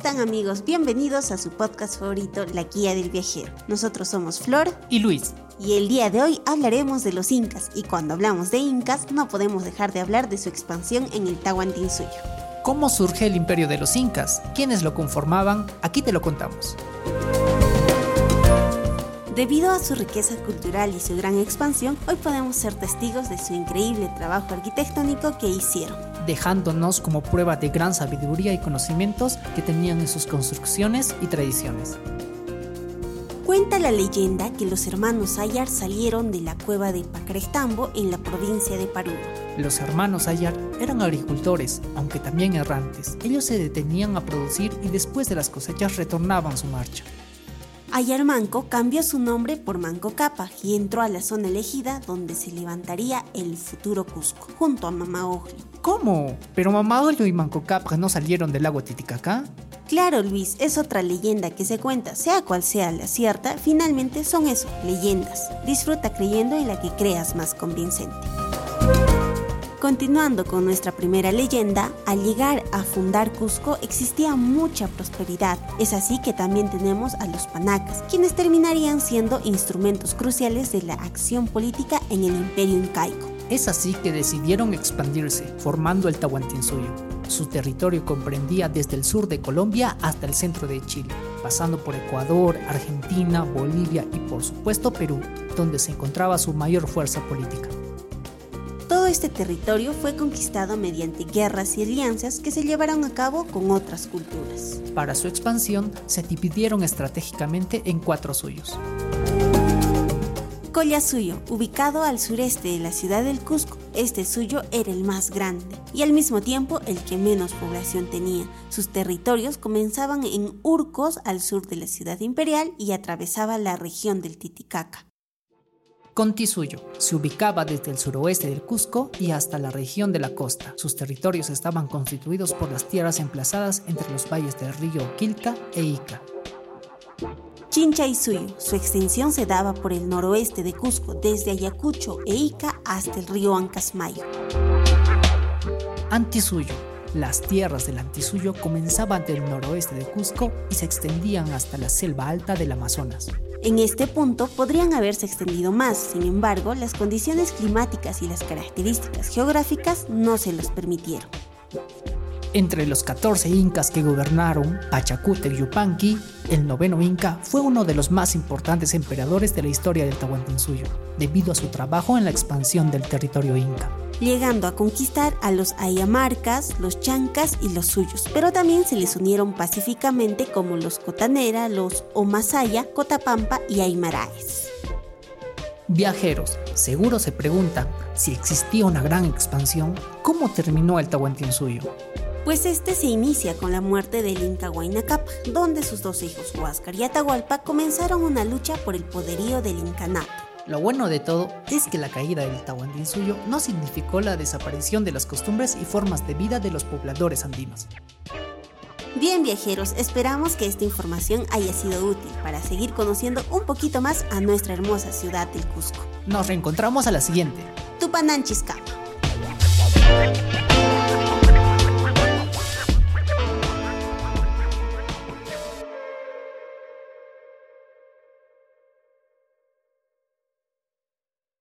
están amigos? Bienvenidos a su podcast favorito, La Guía del Viajero. Nosotros somos Flor y Luis. Y el día de hoy hablaremos de los incas y cuando hablamos de incas no podemos dejar de hablar de su expansión en el Tahuantinsuyo. ¿Cómo surge el imperio de los incas? ¿Quiénes lo conformaban? Aquí te lo contamos. Debido a su riqueza cultural y su gran expansión, hoy podemos ser testigos de su increíble trabajo arquitectónico que hicieron. Dejándonos como prueba de gran sabiduría y conocimientos que tenían en sus construcciones y tradiciones. Cuenta la leyenda que los hermanos Ayar salieron de la cueva de Pacrestambo en la provincia de Parú. Los hermanos Ayar eran agricultores, aunque también errantes. Ellos se detenían a producir y después de las cosechas retornaban su marcha. Ayarmanco cambió su nombre por Manco Capa y entró a la zona elegida donde se levantaría el futuro Cusco, junto a Mamaojli. ¿Cómo? ¿Pero Mamaojli y Manco Capa no salieron del lago Titicaca? Claro, Luis, es otra leyenda que se cuenta, sea cual sea la cierta, finalmente son eso, leyendas. Disfruta creyendo en la que creas más convincente. Continuando con nuestra primera leyenda, al llegar a fundar Cusco existía mucha prosperidad. Es así que también tenemos a los panacas, quienes terminarían siendo instrumentos cruciales de la acción política en el imperio incaico. Es así que decidieron expandirse, formando el Tahuantinsuyo. Su territorio comprendía desde el sur de Colombia hasta el centro de Chile, pasando por Ecuador, Argentina, Bolivia y por supuesto Perú, donde se encontraba su mayor fuerza política. Este territorio fue conquistado mediante guerras y alianzas que se llevaron a cabo con otras culturas. Para su expansión se dividieron estratégicamente en cuatro suyos. Collasuyo, ubicado al sureste de la ciudad del Cusco, este suyo era el más grande y al mismo tiempo el que menos población tenía. Sus territorios comenzaban en Urcos al sur de la ciudad imperial y atravesaba la región del Titicaca. Contisuyo se ubicaba desde el suroeste del Cusco y hasta la región de la costa. Sus territorios estaban constituidos por las tierras emplazadas entre los valles del río Quilca e Ica. Chincha y Suyo, su extensión se daba por el noroeste de Cusco, desde Ayacucho e Ica hasta el río Ancasmayo. Antisuyo, las tierras del Antisuyo comenzaban del noroeste de Cusco y se extendían hasta la selva alta del Amazonas. En este punto podrían haberse extendido más, sin embargo, las condiciones climáticas y las características geográficas no se los permitieron. Entre los 14 incas que gobernaron Pachacútec Yupanqui, el noveno inca fue uno de los más importantes emperadores de la historia del Tahuantinsuyo, debido a su trabajo en la expansión del territorio inca llegando a conquistar a los ayamarcas, los chancas y los suyos, pero también se les unieron pacíficamente como los cotanera, los omasaya, cotapampa y aymaraes. Viajeros, seguro se preguntan si existía una gran expansión, ¿cómo terminó el Tahuantinsuyo? Pues este se inicia con la muerte del Inca Huayna Cápac, donde sus dos hijos, Huáscar y Atahualpa, comenzaron una lucha por el poderío del incanato. Lo bueno de todo es que la caída del Tahuantinsuyo no significó la desaparición de las costumbres y formas de vida de los pobladores andinos. Bien viajeros, esperamos que esta información haya sido útil para seguir conociendo un poquito más a nuestra hermosa ciudad del Cusco. Nos reencontramos a la siguiente. Tupananchiscapa.